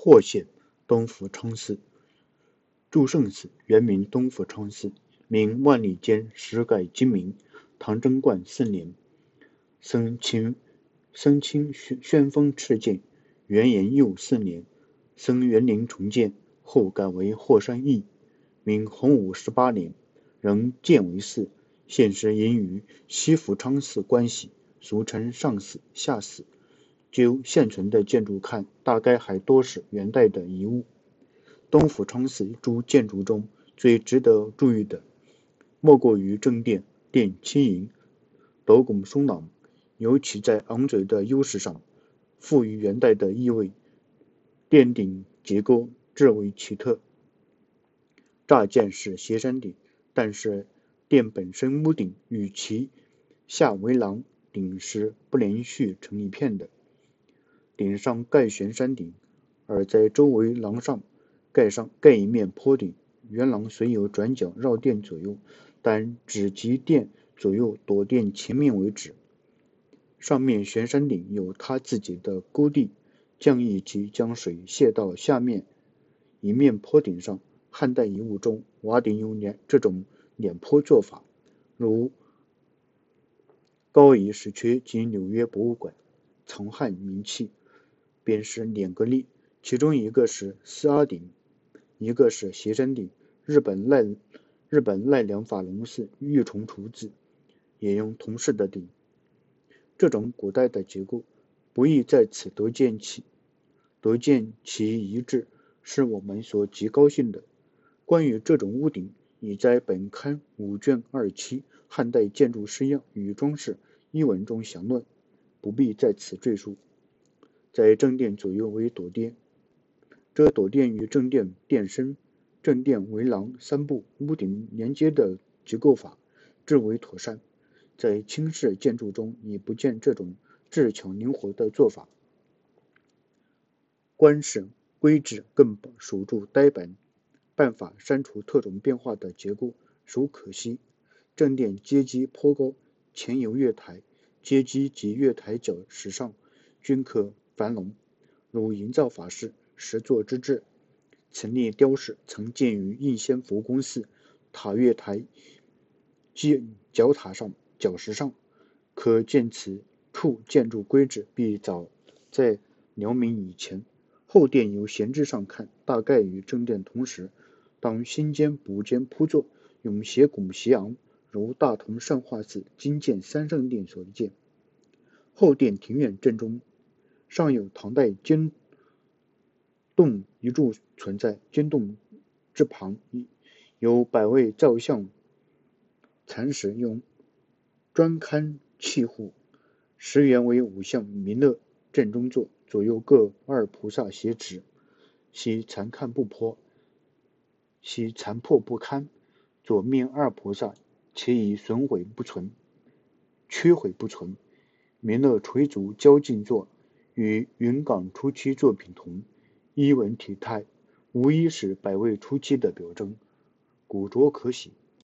霍县东福昌寺。祝圣寺原名东福昌寺，明万历间时改今名。唐贞观四年，僧清僧清宣宣封敕建。元延佑四年，僧元林重建，后改为霍山驿。明洪武十八年，仍建为寺。现时因与西福昌寺关系，俗称上寺、下寺。就现存的建筑看，大概还多是元代的遗物。东福昌寺诸建筑中最值得注意的，莫过于正殿，殿轻盈，斗拱松朗，尤其在昂嘴的优势上，富于元代的意味。殿顶结构至为奇特，乍见是斜山顶，但是殿本身屋顶与其下围廊顶是不连续成一片的。顶上盖悬山顶，而在周围廊上盖上盖一面坡顶。圆廊虽有转角绕殿左右，但只及殿左右躲殿前面为止。上面悬山顶有他自己的沟地，降一级将水泄到下面一面坡顶上。汉代遗物中瓦顶有两这种碾坡做法，如高仪石阙及纽约博物馆藏汉名器。便是两个例，其中一个是四阿顶，一个是斜山顶。日本奈日本奈良法隆寺玉重厨子也用同式的顶。这种古代的结构不易在此得见其得见其一致，是我们所极高兴的。关于这种屋顶，已在本刊五卷二期《汉代建筑式样与装饰》一文中详论，不必在此赘述。在正殿左右为躲殿，这躲殿与正殿殿身、正殿围廊三部屋顶连接的结构法，至为妥善。在清式建筑中已不见这种智巧灵活的做法。官式规制更守住呆板，办法删除特种变化的结构，属可惜。正殿阶基颇高，前有月台，阶基及月台角石上均可。繁龙，如营造法式石座之制。陈列雕饰曾见于应仙佛宫寺塔月台基角塔上角石上，可见此处建筑规制必早在辽明以前。后殿由闲置上看，大概与正殿同时。当新间补间铺座，用斜拱斜昂，如大同善化寺金建三圣殿所见。后殿庭院正中。尚有唐代尖洞一柱存在，尖洞之旁有百位造像残石，用砖龛砌护，石原为五象弥勒正中坐，左右各二菩萨挟持，其残看不破，其残破不堪。左面二菩萨且已损毁不存，缺毁不存。弥勒垂足交颈坐。与云冈初期作品同，衣纹体态无疑是百味初期的表征，古拙可喜。